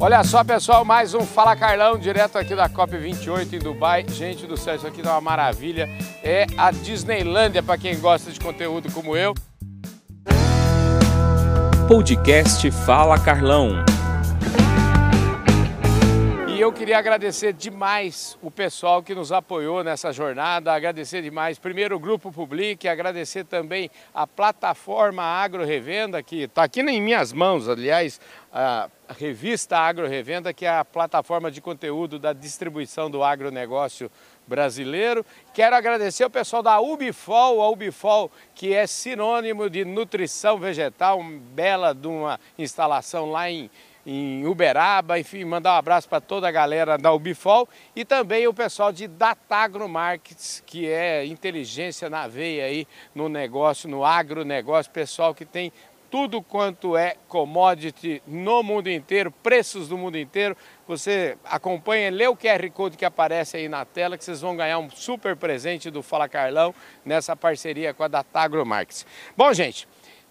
Olha só, pessoal, mais um Fala Carlão, direto aqui da COP28 em Dubai. Gente do céu, isso aqui é uma maravilha. É a Disneylândia para quem gosta de conteúdo como eu. Podcast Fala Carlão. E eu queria agradecer demais o pessoal que nos apoiou nessa jornada, agradecer demais primeiro o Grupo Public, agradecer também a plataforma Agro Revenda, que está aqui em minhas mãos, aliás, a revista Agro Revenda, que é a plataforma de conteúdo da distribuição do agronegócio brasileiro. Quero agradecer o pessoal da Ubifol, a Ubifol que é sinônimo de nutrição vegetal, bela de uma instalação lá em em Uberaba, enfim, mandar um abraço para toda a galera da Ubifol e também o pessoal de Datagro Markets, que é inteligência na veia aí no negócio, no agronegócio, pessoal que tem tudo quanto é commodity no mundo inteiro, preços do mundo inteiro. Você acompanha, lê o QR Code que aparece aí na tela, que vocês vão ganhar um super presente do Fala Carlão nessa parceria com a Datagro Markets. Bom, gente,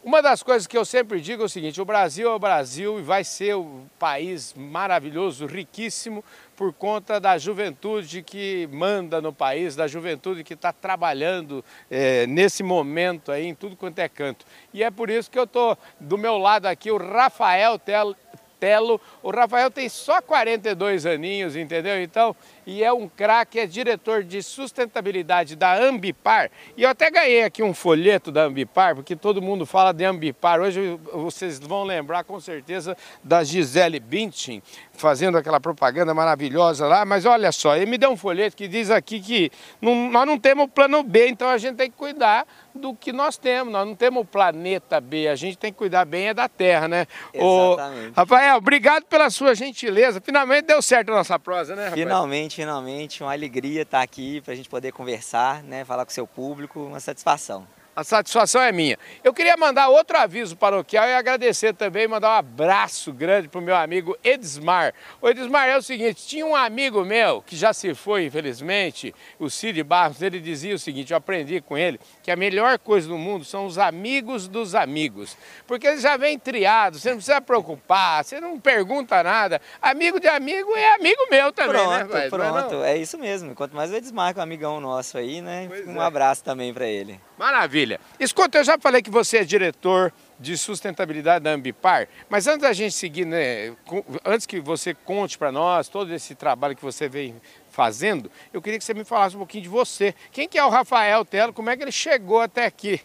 uma das coisas que eu sempre digo é o seguinte: o Brasil é o Brasil e vai ser um país maravilhoso, riquíssimo, por conta da juventude que manda no país, da juventude que está trabalhando é, nesse momento aí em tudo quanto é canto. E é por isso que eu estou do meu lado aqui, o Rafael Telo. O Rafael tem só 42 aninhos, entendeu? Então, e é um craque, é diretor de sustentabilidade da Ambipar. E eu até ganhei aqui um folheto da Ambipar, porque todo mundo fala de Ambipar. Hoje vocês vão lembrar com certeza da Gisele Bündchen fazendo aquela propaganda maravilhosa lá, mas olha só, ele me deu um folheto que diz aqui que não, nós não temos plano B, então a gente tem que cuidar do que nós temos, nós não temos o planeta B, a gente tem que cuidar bem é da Terra, né? Exatamente. Ô, Rafael, obrigado pela sua gentileza, finalmente deu certo a nossa prosa, né, Rafael? Finalmente, finalmente, uma alegria estar aqui para a gente poder conversar, né, falar com o seu público, uma satisfação. A satisfação é minha. Eu queria mandar outro aviso paroquial e agradecer também, mandar um abraço grande para o meu amigo Edismar. O Edismar é o seguinte, tinha um amigo meu que já se foi, infelizmente, o Cid Barros, ele dizia o seguinte, eu aprendi com ele, que a melhor coisa do mundo são os amigos dos amigos. Porque eles já vêm triados, você não precisa preocupar, você não pergunta nada. Amigo de amigo é amigo meu também, pronto, né? Pronto, é, é, isso mesmo. Quanto mais o Edismar, que é um amigão nosso aí, né? Pois um é. abraço também para ele. Maravilha. Escuta, eu já falei que você é diretor de sustentabilidade da Ambipar, mas antes da gente seguir, né, antes que você conte para nós todo esse trabalho que você vem fazendo, eu queria que você me falasse um pouquinho de você. Quem que é o Rafael Telo? Como é que ele chegou até aqui?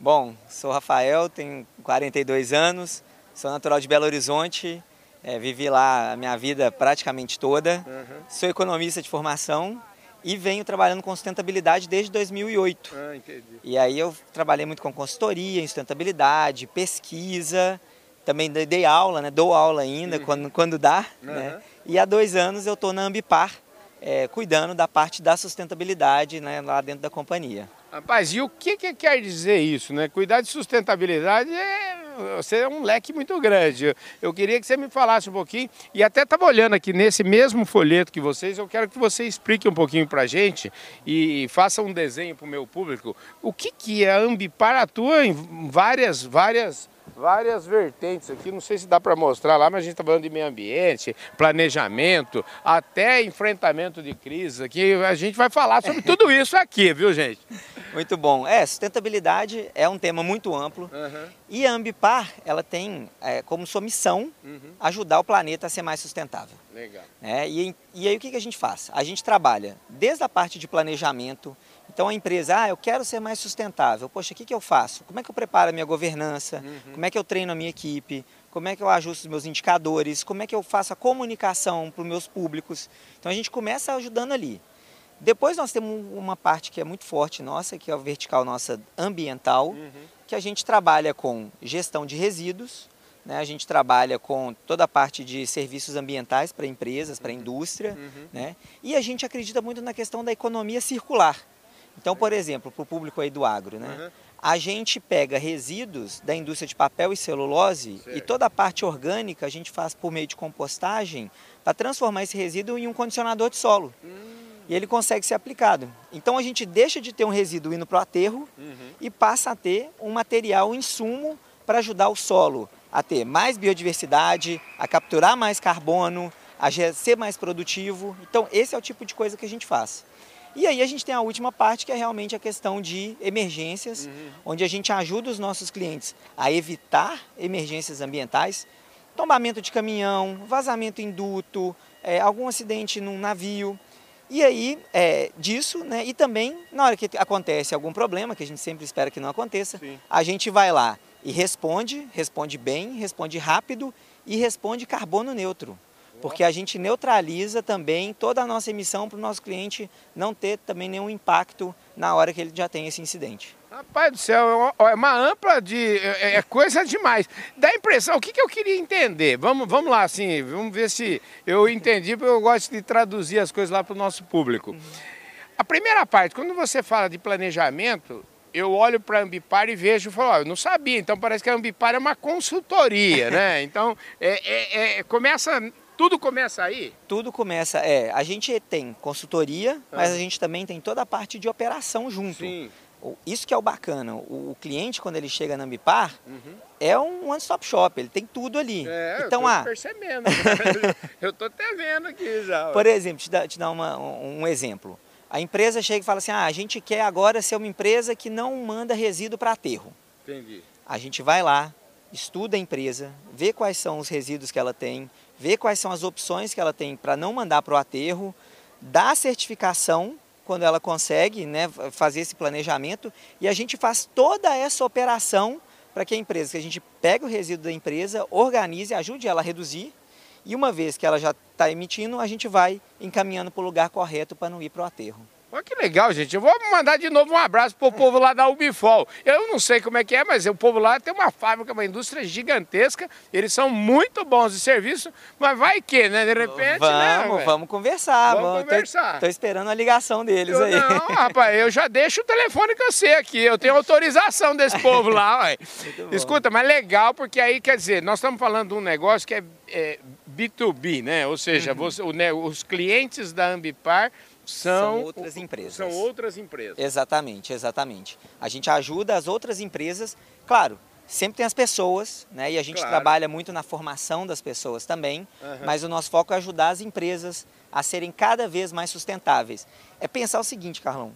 Bom, sou Rafael, tenho 42 anos, sou natural de Belo Horizonte, é, vivi lá a minha vida praticamente toda, uhum. sou economista de formação, e venho trabalhando com sustentabilidade desde 2008. Ah, entendi. E aí eu trabalhei muito com consultoria em sustentabilidade, pesquisa, também dei aula, né? dou aula ainda uhum. quando, quando dá. Uhum. Né? E há dois anos eu estou na Ambipar, é, cuidando da parte da sustentabilidade né, lá dentro da companhia. Rapaz, e o que, que quer dizer isso? Né? Cuidar de sustentabilidade é você é um leque muito grande. Eu queria que você me falasse um pouquinho, e até estava olhando aqui nesse mesmo folheto que vocês, eu quero que você explique um pouquinho para a gente e faça um desenho para o meu público. O que, que é a Ambipar atua em várias, várias várias vertentes aqui, não sei se dá para mostrar lá, mas a gente está falando de meio ambiente, planejamento, até enfrentamento de crise aqui. A gente vai falar sobre tudo isso aqui, viu gente? Muito bom. É, sustentabilidade é um tema muito amplo uhum. e a Ambipar, ela tem é, como sua missão uhum. ajudar o planeta a ser mais sustentável. Legal. É, e, e aí o que, que a gente faz? A gente trabalha desde a parte de planejamento, então a empresa, ah, eu quero ser mais sustentável. Poxa, o que, que eu faço? Como é que eu preparo a minha governança? Uhum. Como é que eu treino a minha equipe? Como é que eu ajusto os meus indicadores? Como é que eu faço a comunicação para os meus públicos? Então a gente começa ajudando ali. Depois nós temos uma parte que é muito forte nossa, que é a vertical nossa ambiental, uhum. que a gente trabalha com gestão de resíduos, né? a gente trabalha com toda a parte de serviços ambientais para empresas, para a uhum. indústria, uhum. né? e a gente acredita muito na questão da economia circular. Então, por exemplo, para o público aí do agro, né? Uhum. A gente pega resíduos da indústria de papel e celulose certo. e toda a parte orgânica a gente faz por meio de compostagem para transformar esse resíduo em um condicionador de solo. Hum. E ele consegue ser aplicado. Então a gente deixa de ter um resíduo indo para o aterro uhum. e passa a ter um material, um insumo para ajudar o solo a ter mais biodiversidade, a capturar mais carbono, a ser mais produtivo. Então, esse é o tipo de coisa que a gente faz. E aí a gente tem a última parte que é realmente a questão de emergências, uhum. onde a gente ajuda os nossos clientes a evitar emergências ambientais, tombamento de caminhão, vazamento em duto, é, algum acidente num navio. E aí, é, disso, né, e também, na hora que acontece algum problema, que a gente sempre espera que não aconteça, Sim. a gente vai lá e responde, responde bem, responde rápido e responde carbono neutro porque a gente neutraliza também toda a nossa emissão para o nosso cliente não ter também nenhum impacto na hora que ele já tem esse incidente. Rapaz do céu, é uma é ampla de. É, é coisa demais. Dá impressão, o que, que eu queria entender? Vamos, vamos lá, assim, vamos ver se eu entendi, porque eu gosto de traduzir as coisas lá para o nosso público. A primeira parte, quando você fala de planejamento, eu olho para a Ambipar e vejo, falo, ó, eu não sabia, então parece que a Ambipar é uma consultoria, né? Então, é, é, é, começa tudo começa aí? Tudo começa, é. A gente tem consultoria, ah. mas a gente também tem toda a parte de operação junto. Sim. Isso que é o bacana. O, cliente, quando ele chega na Ambipar, uhum. é um one-stop shop, ele tem tudo ali. É, então, eu tô ah, percebendo. Né? eu tô até vendo aqui já. Por exemplo, te dar, te dar uma, um exemplo. A empresa chega e fala assim, ah, a gente quer agora ser uma empresa que não manda resíduo para aterro. Entendi. A gente vai lá, estuda a empresa, vê quais são os resíduos que ela tem, ver quais são as opções que ela tem para não mandar para o aterro, dar certificação quando ela consegue né, fazer esse planejamento e a gente faz toda essa operação para que a empresa, que a gente pega o resíduo da empresa, organize, ajude ela a reduzir e uma vez que ela já está emitindo, a gente vai encaminhando para o lugar correto para não ir para o aterro. Olha que legal, gente. Eu vou mandar de novo um abraço pro povo lá da Ubifol. Eu não sei como é que é, mas o povo lá tem uma fábrica, uma indústria gigantesca. Eles são muito bons de serviço, mas vai que, né? De repente, né, vamos, né? Vamos conversar. Vamos, vamos conversar. Tô, tô, esperando a ligação deles eu aí. Não, rapaz, eu já deixo o telefone que eu sei aqui. Eu tenho autorização desse povo lá, ué. Escuta, mas legal, porque aí, quer dizer, nós estamos falando de um negócio que é, é B2B, né? Ou seja, uhum. você, o, né, os clientes da Ambipar são, são outras empresas. São outras empresas. Exatamente, exatamente. A gente ajuda as outras empresas, claro, sempre tem as pessoas, né? E a gente claro. trabalha muito na formação das pessoas também, uhum. mas o nosso foco é ajudar as empresas a serem cada vez mais sustentáveis. É pensar o seguinte, Carlão,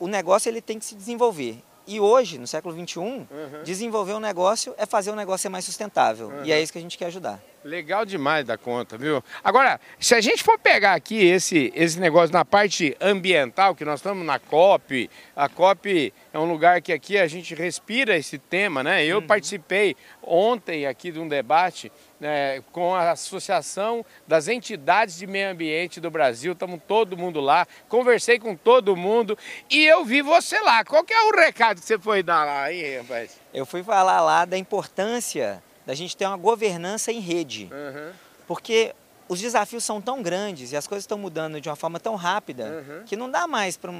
o negócio ele tem que se desenvolver. E hoje, no século XXI, uhum. desenvolver um negócio é fazer o um negócio ser mais sustentável. Uhum. E é isso que a gente quer ajudar. Legal demais da conta, viu? Agora, se a gente for pegar aqui esse, esse negócio na parte ambiental, que nós estamos na COP, a COP é um lugar que aqui a gente respira esse tema, né? Eu uhum. participei ontem aqui de um debate né, com a Associação das Entidades de Meio Ambiente do Brasil, estamos todo mundo lá, conversei com todo mundo e eu vi você lá. Qual que é o recado que você foi dar lá, hein, rapaz? Eu fui falar lá da importância da gente ter uma governança em rede. Uhum. Porque os desafios são tão grandes e as coisas estão mudando de uma forma tão rápida uhum. que não dá mais para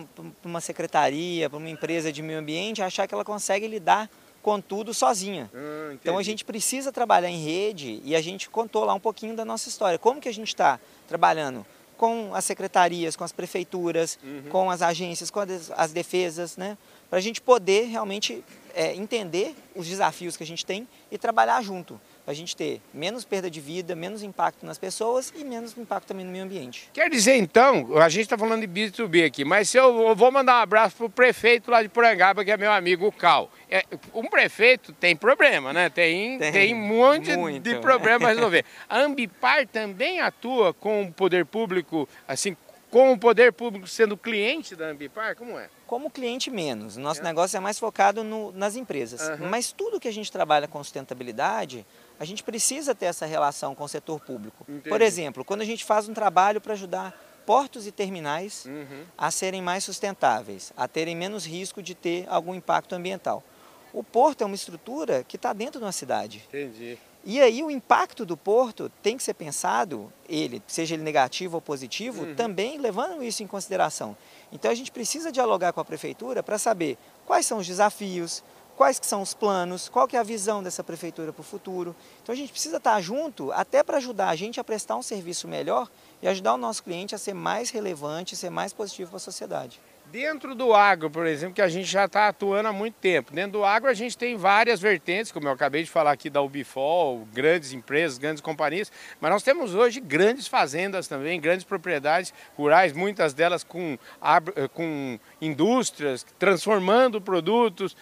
uma secretaria, para uma empresa de meio ambiente achar que ela consegue lidar com tudo sozinha. Uhum, então a gente precisa trabalhar em rede e a gente contou lá um pouquinho da nossa história. Como que a gente está trabalhando com as secretarias, com as prefeituras, uhum. com as agências, com as defesas, né? Para a gente poder realmente é, entender os desafios que a gente tem e trabalhar junto a gente ter menos perda de vida, menos impacto nas pessoas e menos impacto também no meio ambiente. Quer dizer, então, a gente está falando de B2B aqui, mas eu, vou mandar um abraço para o prefeito lá de Porangaba, que é meu amigo, o Cal. É, um prefeito tem problema, né? Tem, tem, tem um monte muito. de problema para resolver. A Ambipar também atua com o poder público, assim, com o poder público sendo cliente da Ambipar? Como é? Como cliente menos. Nosso é. negócio é mais focado no, nas empresas. Uhum. Mas tudo que a gente trabalha com sustentabilidade, a gente precisa ter essa relação com o setor público. Entendi. Por exemplo, quando a gente faz um trabalho para ajudar portos e terminais uhum. a serem mais sustentáveis, a terem menos risco de ter algum impacto ambiental. O porto é uma estrutura que está dentro de uma cidade. Entendi. E aí o impacto do porto tem que ser pensado, ele, seja ele negativo ou positivo, uhum. também levando isso em consideração. Então a gente precisa dialogar com a prefeitura para saber quais são os desafios, quais que são os planos, qual que é a visão dessa prefeitura para o futuro. Então a gente precisa estar junto até para ajudar a gente a prestar um serviço melhor e ajudar o nosso cliente a ser mais relevante, ser mais positivo para a sociedade. Dentro do agro, por exemplo, que a gente já está atuando há muito tempo. Dentro do agro a gente tem várias vertentes, como eu acabei de falar aqui da Ubifol, grandes empresas, grandes companhias, mas nós temos hoje grandes fazendas também, grandes propriedades rurais, muitas delas com, com indústrias, transformando produtos,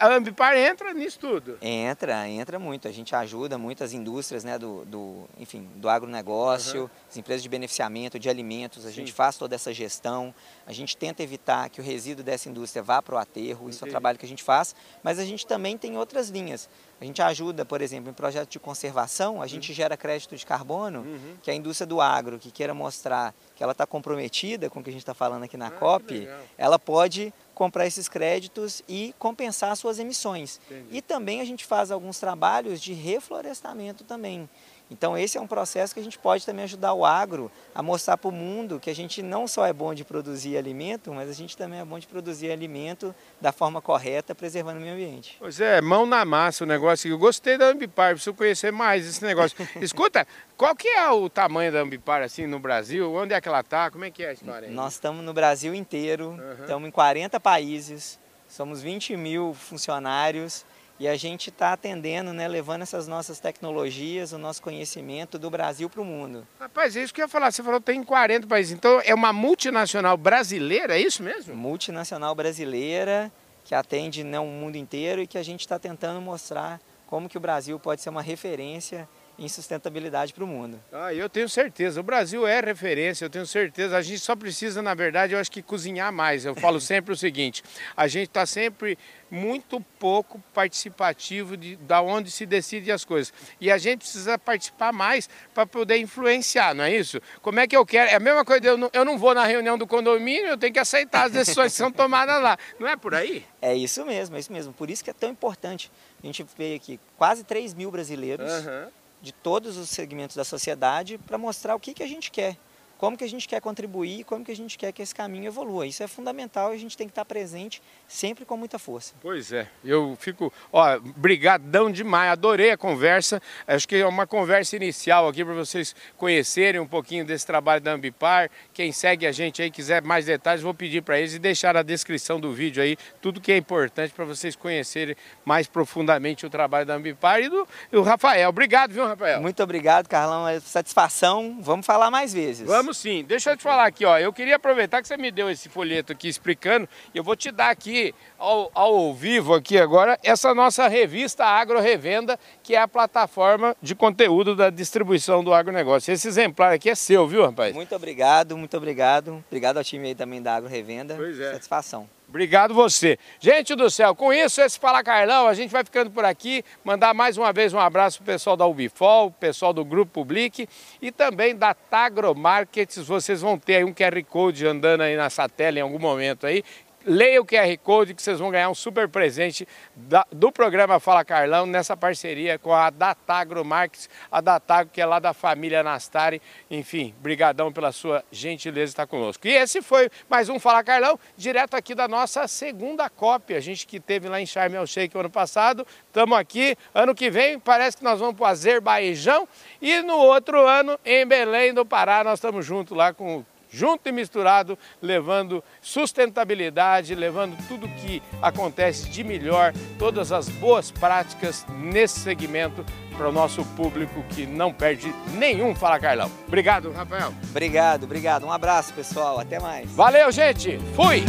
a Ambipar entra nisso tudo? Entra, entra muito. A gente ajuda muitas indústrias né, do, do, enfim, do agronegócio, uhum. as empresas de beneficiamento de alimentos. A Sim. gente faz toda essa gestão, a gente tenta evitar que o resíduo dessa indústria vá para o aterro, Entendi. isso é o trabalho que a gente faz, mas a gente também tem outras linhas. A gente ajuda, por exemplo, em projetos de conservação, a gente uhum. gera crédito de carbono, uhum. que a indústria do agro, que queira mostrar que ela está comprometida com o que a gente está falando aqui na ah, COP, ela pode comprar esses créditos e compensar suas emissões. Entendi. E também a gente faz alguns trabalhos de reflorestamento também. Então esse é um processo que a gente pode também ajudar o agro a mostrar para o mundo que a gente não só é bom de produzir alimento, mas a gente também é bom de produzir alimento da forma correta, preservando o meio ambiente. Pois é, mão na massa o negócio. Eu gostei da Ambipar, preciso conhecer mais esse negócio. Escuta, qual que é o tamanho da Ambipar assim no Brasil? Onde é que ela está? Como é que é a história? Aí? Nós estamos no Brasil inteiro, uhum. estamos em 40 países, somos 20 mil funcionários e a gente está atendendo, né, levando essas nossas tecnologias, o nosso conhecimento do Brasil para o mundo. Rapaz, é isso que eu ia falar. Você falou que tem 40 países. Então é uma multinacional brasileira, é isso mesmo? Multinacional brasileira que atende né, o mundo inteiro e que a gente está tentando mostrar como que o Brasil pode ser uma referência em sustentabilidade para o mundo. Ah, eu tenho certeza. O Brasil é referência, eu tenho certeza. A gente só precisa, na verdade, eu acho que cozinhar mais. Eu falo sempre o seguinte: a gente está sempre muito pouco participativo de da onde se decide as coisas. E a gente precisa participar mais para poder influenciar, não é isso? Como é que eu quero? É a mesma coisa, eu não, eu não vou na reunião do condomínio, eu tenho que aceitar as decisões que são tomadas lá. Não é por aí? É isso mesmo, é isso mesmo. Por isso que é tão importante. A gente vê aqui quase 3 mil brasileiros. Uhum de todos os segmentos da sociedade para mostrar o que, que a gente quer como que a gente quer contribuir, como que a gente quer que esse caminho evolua. Isso é fundamental e a gente tem que estar presente sempre com muita força. Pois é, eu fico, ó, brigadão demais, adorei a conversa. Acho que é uma conversa inicial aqui para vocês conhecerem um pouquinho desse trabalho da Ambipar. Quem segue a gente aí quiser mais detalhes, vou pedir para eles e deixar na descrição do vídeo aí tudo que é importante para vocês conhecerem mais profundamente o trabalho da Ambipar e do, do Rafael. Obrigado, viu, Rafael? Muito obrigado, Carlão. É satisfação. Vamos falar mais vezes. Vamos sim. Deixa eu te falar aqui, ó. Eu queria aproveitar que você me deu esse folheto aqui explicando. E eu vou te dar aqui, ao, ao vivo aqui agora, essa nossa revista Agro Revenda, que é a plataforma de conteúdo da distribuição do agronegócio. Esse exemplar aqui é seu, viu, rapaz? Muito obrigado, muito obrigado. Obrigado ao time aí também da Agro Revenda. Pois é. Satisfação. Obrigado você. Gente do céu, com isso, esse Fala Carlão, a gente vai ficando por aqui. Mandar mais uma vez um abraço para o pessoal da Ubifol, pessoal do Grupo Public e também da Tagro Markets. Vocês vão ter aí um QR Code andando aí nessa tela em algum momento aí, leia o QR Code que vocês vão ganhar um super presente da, do programa Fala Carlão nessa parceria com a Datagro Marques, a Datagro que é lá da família Nastari. Enfim, brigadão pela sua gentileza estar conosco. E esse foi mais um Fala Carlão, direto aqui da nossa segunda cópia. A gente que teve lá em Charme El Sheikh ano passado, estamos aqui. Ano que vem parece que nós vamos para o Azerbaijão e no outro ano em Belém do Pará nós estamos juntos lá com junto e misturado, levando sustentabilidade, levando tudo que acontece de melhor, todas as boas práticas nesse segmento para o nosso público que não perde nenhum Fala Carlão. Obrigado, Rafael. Obrigado, obrigado. Um abraço, pessoal. Até mais. Valeu, gente. Fui!